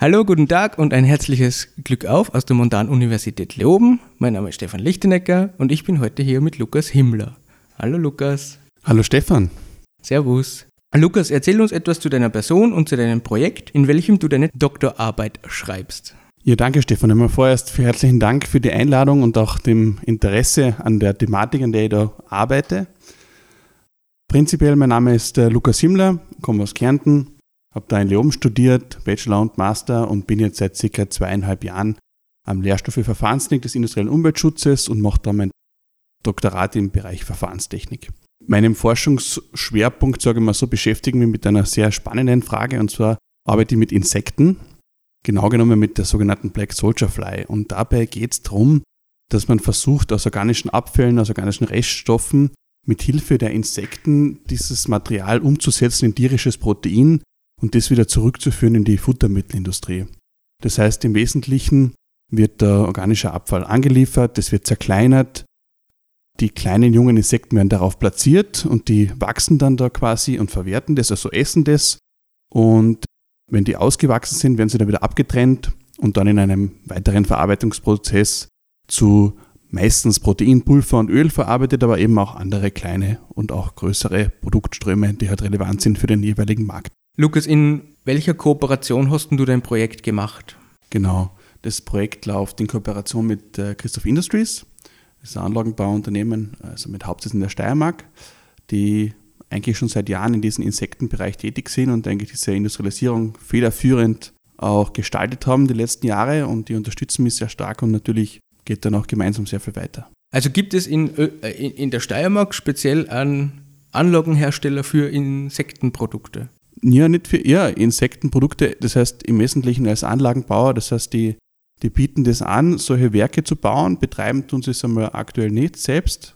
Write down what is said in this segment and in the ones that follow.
Hallo, guten Tag und ein herzliches Glück auf aus der Montan-Universität Leoben. Mein Name ist Stefan Lichtenecker und ich bin heute hier mit Lukas Himmler. Hallo Lukas. Hallo Stefan. Servus. Lukas, erzähl uns etwas zu deiner Person und zu deinem Projekt, in welchem du deine Doktorarbeit schreibst. Ja, danke Stefan. Immer vorerst herzlichen Dank für die Einladung und auch dem Interesse an der Thematik, an der ich da arbeite. Prinzipiell, mein Name ist äh, Lukas Himmler, komme aus Kärnten, habe da in Leoben studiert, Bachelor und Master und bin jetzt seit circa zweieinhalb Jahren am Lehrstuhl für Verfahrenstechnik des industriellen Umweltschutzes und mache da mein Doktorat im Bereich Verfahrenstechnik. Meinem Forschungsschwerpunkt, sage ich mal so, beschäftigen wir mit einer sehr spannenden Frage und zwar arbeite ich mit Insekten, genau genommen mit der sogenannten Black Soldier Fly. Und dabei geht es darum, dass man versucht, aus organischen Abfällen, aus organischen Reststoffen mit Hilfe der Insekten dieses Material umzusetzen in tierisches Protein und das wieder zurückzuführen in die Futtermittelindustrie. Das heißt, im Wesentlichen wird der organische Abfall angeliefert, das wird zerkleinert, die kleinen jungen Insekten werden darauf platziert und die wachsen dann da quasi und verwerten das, also essen das. Und wenn die ausgewachsen sind, werden sie dann wieder abgetrennt und dann in einem weiteren Verarbeitungsprozess zu meistens Proteinpulver und Öl verarbeitet, aber eben auch andere kleine und auch größere Produktströme, die halt relevant sind für den jeweiligen Markt. Lukas, in welcher Kooperation hast du dein Projekt gemacht? Genau, das Projekt läuft in Kooperation mit äh, Christoph Industries. Das ist ein Anlagenbauunternehmen, also mit Hauptsitz in der Steiermark, die eigentlich schon seit Jahren in diesem Insektenbereich tätig sind und eigentlich diese Industrialisierung federführend auch gestaltet haben die letzten Jahre und die unterstützen mich sehr stark und natürlich geht dann auch gemeinsam sehr viel weiter. Also gibt es in, äh, in der Steiermark speziell einen Anlagenhersteller für Insektenprodukte? Ja, nicht für eher Insektenprodukte, das heißt im Wesentlichen als Anlagenbauer, das heißt die, die bieten das an, solche Werke zu bauen, betreiben tun sie es einmal aktuell nicht selbst,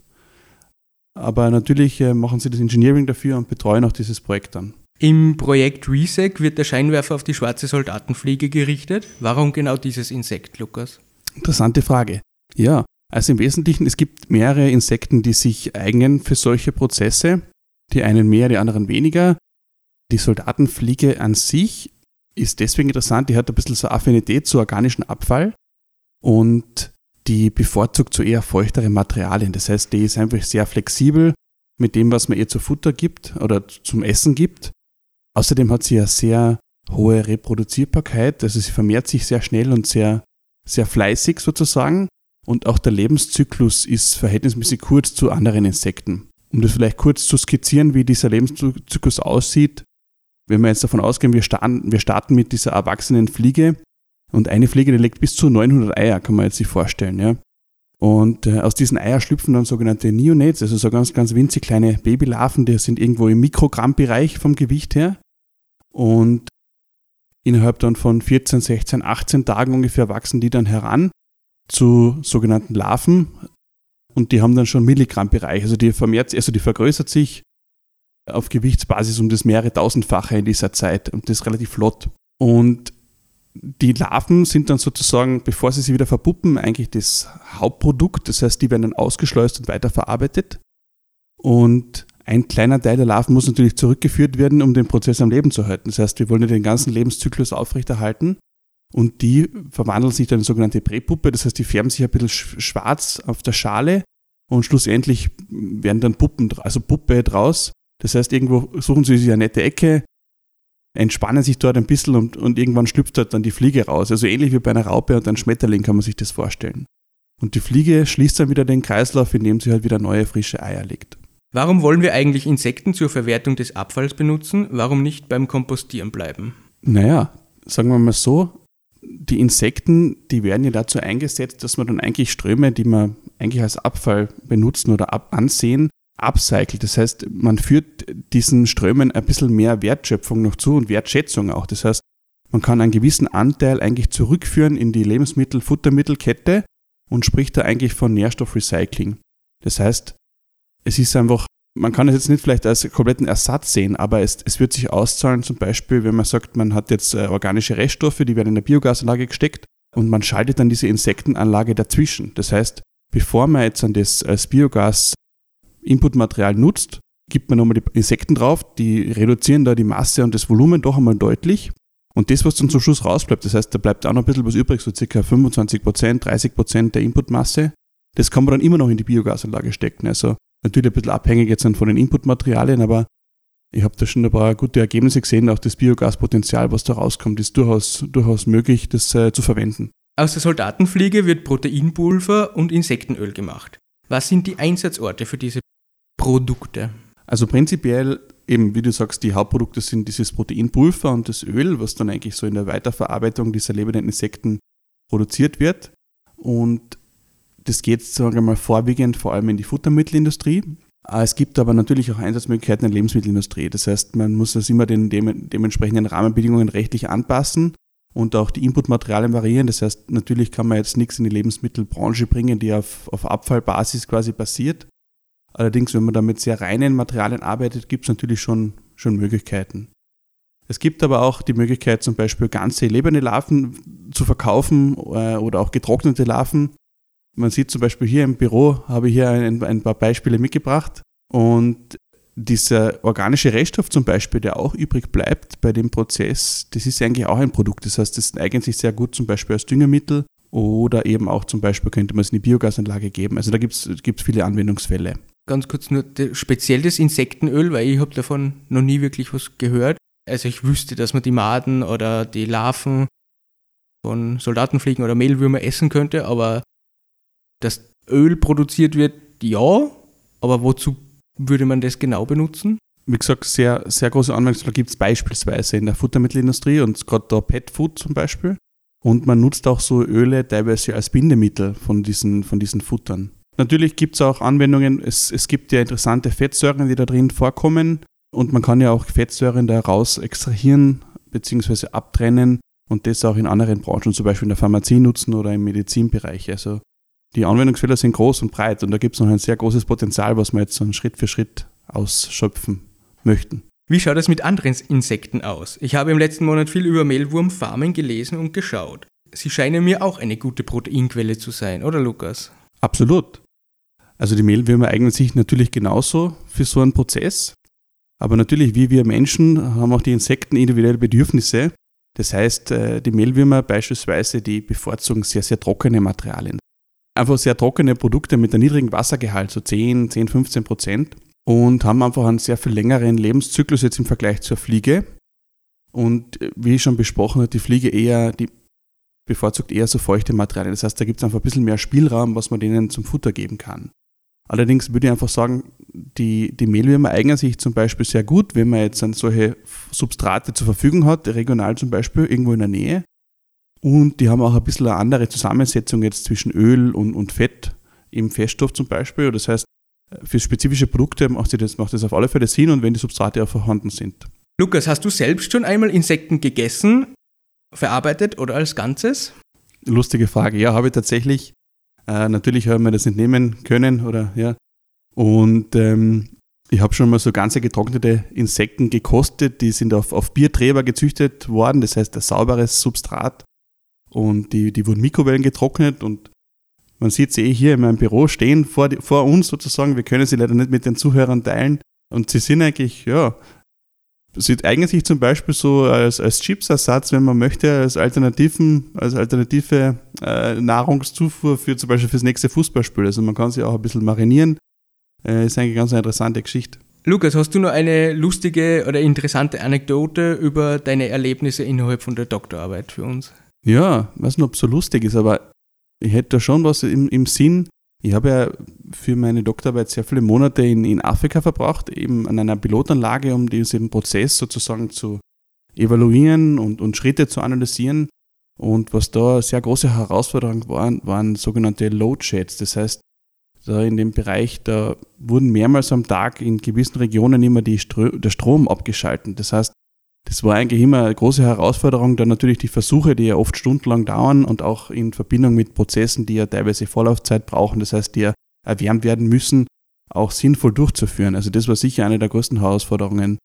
aber natürlich äh, machen sie das Engineering dafür und betreuen auch dieses Projekt dann. Im Projekt Resec wird der Scheinwerfer auf die schwarze Soldatenfliege gerichtet. Warum genau dieses Insekt, Lukas? Interessante Frage. Ja, also im Wesentlichen, es gibt mehrere Insekten, die sich eignen für solche Prozesse. Die einen mehr, die anderen weniger. Die Soldatenfliege an sich ist deswegen interessant, die hat ein bisschen so Affinität zu organischen Abfall und die bevorzugt so eher feuchtere Materialien. Das heißt, die ist einfach sehr flexibel mit dem, was man ihr zu Futter gibt oder zum Essen gibt. Außerdem hat sie eine sehr hohe Reproduzierbarkeit, also sie vermehrt sich sehr schnell und sehr sehr fleißig sozusagen und auch der Lebenszyklus ist verhältnismäßig kurz zu anderen Insekten. Um das vielleicht kurz zu skizzieren, wie dieser Lebenszyklus aussieht, wenn wir jetzt davon ausgehen, wir starten, wir starten mit dieser erwachsenen Fliege und eine Fliege, die legt bis zu 900 Eier, kann man jetzt sich vorstellen. Ja? Und äh, aus diesen Eiern schlüpfen dann sogenannte Neonates, also so ganz, ganz winzig kleine Babylarven, die sind irgendwo im Mikrogrammbereich vom Gewicht her. Und Innerhalb dann von 14, 16, 18 Tagen ungefähr wachsen die dann heran zu sogenannten Larven und die haben dann schon Milligrammbereich. Also die vermehrt, also die vergrößert sich auf Gewichtsbasis um das mehrere tausendfache in dieser Zeit und das relativ flott. Und die Larven sind dann sozusagen, bevor sie sich wieder verpuppen, eigentlich das Hauptprodukt. Das heißt, die werden dann ausgeschleust und weiterverarbeitet. Und ein kleiner Teil der Larven muss natürlich zurückgeführt werden, um den Prozess am Leben zu halten. Das heißt, wir wollen ja den ganzen Lebenszyklus aufrechterhalten und die verwandeln sich dann in sogenannte Präpuppe. Das heißt, die färben sich ein bisschen schwarz auf der Schale und schlussendlich werden dann Puppen, also Puppe draus. Das heißt, irgendwo suchen sie sich eine nette Ecke, entspannen sich dort ein bisschen und, und irgendwann schlüpft dort dann die Fliege raus. Also ähnlich wie bei einer Raupe und einem Schmetterling kann man sich das vorstellen. Und die Fliege schließt dann wieder den Kreislauf, indem sie halt wieder neue frische Eier legt. Warum wollen wir eigentlich Insekten zur Verwertung des Abfalls benutzen? Warum nicht beim Kompostieren bleiben? Naja, sagen wir mal so, die Insekten, die werden ja dazu eingesetzt, dass man dann eigentlich Ströme, die man eigentlich als Abfall benutzen oder ab ansehen, upcycelt. Das heißt, man führt diesen Strömen ein bisschen mehr Wertschöpfung noch zu und Wertschätzung auch. Das heißt, man kann einen gewissen Anteil eigentlich zurückführen in die Lebensmittel-Futtermittelkette und spricht da eigentlich von Nährstoffrecycling. Das heißt, es ist einfach, man kann es jetzt nicht vielleicht als kompletten Ersatz sehen, aber es, es wird sich auszahlen, zum Beispiel, wenn man sagt, man hat jetzt äh, organische Reststoffe, die werden in der Biogasanlage gesteckt und man schaltet dann diese Insektenanlage dazwischen. Das heißt, bevor man jetzt an das als Biogas-Inputmaterial nutzt, gibt man nochmal die Insekten drauf, die reduzieren da die Masse und das Volumen doch einmal deutlich Und das, was dann zum Schluss rausbleibt, das heißt, da bleibt auch noch ein bisschen was übrig, so circa 25 Prozent, 30 Prozent der Inputmasse, das kann man dann immer noch in die Biogasanlage stecken. Also natürlich ein bisschen abhängig jetzt von den Inputmaterialien, aber ich habe da schon ein paar gute Ergebnisse gesehen. Auch das Biogaspotenzial, was da rauskommt, ist durchaus, durchaus möglich, das äh, zu verwenden. Aus der Soldatenfliege wird Proteinpulver und Insektenöl gemacht. Was sind die Einsatzorte für diese Produkte? Also prinzipiell eben, wie du sagst, die Hauptprodukte sind dieses Proteinpulver und das Öl, was dann eigentlich so in der Weiterverarbeitung dieser lebenden Insekten produziert wird. Und das geht, sagen wir mal, vorwiegend vor allem in die Futtermittelindustrie. Es gibt aber natürlich auch Einsatzmöglichkeiten in der Lebensmittelindustrie. Das heißt, man muss das immer den dementsprechenden Rahmenbedingungen rechtlich anpassen und auch die Inputmaterialien variieren. Das heißt, natürlich kann man jetzt nichts in die Lebensmittelbranche bringen, die auf, auf Abfallbasis quasi basiert. Allerdings, wenn man da mit sehr reinen Materialien arbeitet, gibt es natürlich schon, schon Möglichkeiten. Es gibt aber auch die Möglichkeit, zum Beispiel ganze lebende Larven zu verkaufen äh, oder auch getrocknete Larven. Man sieht zum Beispiel hier im Büro, habe ich hier ein, ein paar Beispiele mitgebracht. Und dieser organische Reststoff zum Beispiel, der auch übrig bleibt bei dem Prozess, das ist eigentlich auch ein Produkt. Das heißt, das eignet sich sehr gut zum Beispiel als Düngemittel oder eben auch zum Beispiel könnte man es in die Biogasanlage geben. Also da gibt es viele Anwendungsfälle. Ganz kurz nur speziell das Insektenöl, weil ich habe davon noch nie wirklich was gehört. Also ich wüsste, dass man die Maden oder die Larven von Soldatenfliegen oder Mehlwürmer essen könnte, aber das Öl produziert wird, ja, aber wozu würde man das genau benutzen? Wie gesagt, sehr, sehr große Anwendungsfälle gibt es beispielsweise in der Futtermittelindustrie und gerade da Pet Food zum Beispiel. Und man nutzt auch so Öle teilweise als Bindemittel von diesen, von diesen Futtern. Natürlich gibt es auch Anwendungen, es, es gibt ja interessante Fettsäuren, die da drin vorkommen und man kann ja auch Fettsäuren daraus extrahieren bzw. abtrennen und das auch in anderen Branchen, zum Beispiel in der Pharmazie nutzen oder im Medizinbereich. Also die Anwendungsfälle sind groß und breit und da gibt es noch ein sehr großes Potenzial, was wir jetzt so Schritt für Schritt ausschöpfen möchten. Wie schaut es mit anderen Insekten aus? Ich habe im letzten Monat viel über Mehlwurmfarmen gelesen und geschaut. Sie scheinen mir auch eine gute Proteinquelle zu sein, oder Lukas? Absolut. Also die Mehlwürmer eignen sich natürlich genauso für so einen Prozess. Aber natürlich, wie wir Menschen, haben auch die Insekten individuelle Bedürfnisse. Das heißt, äh, die Mehlwürmer beispielsweise, die bevorzugen sehr, sehr trockene Materialien. Einfach sehr trockene Produkte mit einem niedrigen Wassergehalt, so 10, 10, 15 Prozent. Und haben einfach einen sehr viel längeren Lebenszyklus jetzt im Vergleich zur Fliege. Und äh, wie schon besprochen hat, die Fliege eher, die bevorzugt eher so feuchte Materialien. Das heißt, da gibt es einfach ein bisschen mehr Spielraum, was man denen zum Futter geben kann. Allerdings würde ich einfach sagen, die, die Mehlwürmer eignen sich zum Beispiel sehr gut, wenn man jetzt dann solche Substrate zur Verfügung hat, regional zum Beispiel, irgendwo in der Nähe. Und die haben auch ein bisschen eine andere Zusammensetzung jetzt zwischen Öl und, und Fett im Feststoff zum Beispiel. Das heißt, für spezifische Produkte macht das, macht das auf alle Fälle Sinn und wenn die Substrate auch vorhanden sind. Lukas, hast du selbst schon einmal Insekten gegessen, verarbeitet oder als Ganzes? Lustige Frage. Ja, habe ich tatsächlich. Äh, natürlich haben wir das nicht nehmen können oder ja. Und ähm, ich habe schon mal so ganze getrocknete Insekten gekostet, die sind auf, auf Bierträber gezüchtet worden, das heißt ein sauberes Substrat. Und die, die wurden Mikrowellen getrocknet und man sieht sie eh hier in meinem Büro stehen vor, vor uns sozusagen. Wir können sie leider nicht mit den Zuhörern teilen. Und sie sind eigentlich, ja, Sie eignen sich zum Beispiel so als, als Chipsersatz, wenn man möchte, als, Alternativen, als alternative äh, Nahrungszufuhr für zum Beispiel fürs nächste Fußballspiel. Also man kann sie auch ein bisschen marinieren. Äh, ist eigentlich ganz eine interessante Geschichte. Lukas, hast du noch eine lustige oder interessante Anekdote über deine Erlebnisse innerhalb von der Doktorarbeit für uns? Ja, weiß nicht, ob es so lustig ist, aber ich hätte da schon was im, im Sinn. Ich habe ja für meine Doktorarbeit sehr viele Monate in, in Afrika verbracht, eben an einer Pilotanlage, um diesen Prozess sozusagen zu evaluieren und, und Schritte zu analysieren. Und was da sehr große Herausforderungen waren, waren sogenannte Loadsheds. Das heißt, da in dem Bereich, da wurden mehrmals am Tag in gewissen Regionen immer die Stro der Strom abgeschaltet. Das heißt, das war eigentlich immer eine große Herausforderung. Dann natürlich die Versuche, die ja oft stundenlang dauern und auch in Verbindung mit Prozessen, die ja teilweise Vorlaufzeit brauchen, das heißt, die ja erwärmt werden müssen, auch sinnvoll durchzuführen. Also das war sicher eine der größten Herausforderungen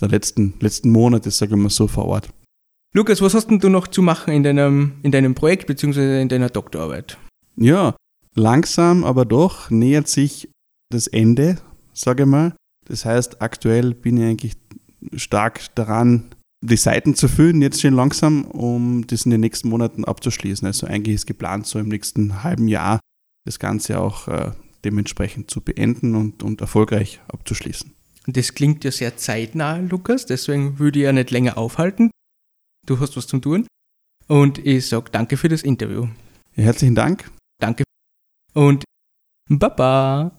der letzten, letzten Monate, sagen wir mal so, vor Ort. Lukas, was hast denn du noch zu machen in deinem, in deinem Projekt bzw. in deiner Doktorarbeit? Ja, langsam, aber doch nähert sich das Ende, sage ich mal. Das heißt, aktuell bin ich eigentlich stark daran, die Seiten zu füllen, jetzt schon langsam, um das in den nächsten Monaten abzuschließen. Also eigentlich ist geplant, so im nächsten halben Jahr das Ganze auch äh, dementsprechend zu beenden und, und erfolgreich abzuschließen. Das klingt ja sehr zeitnah, Lukas, deswegen würde ich ja nicht länger aufhalten. Du hast was zum tun. Und ich sage danke für das Interview. Ja, herzlichen Dank. Danke. Und Baba.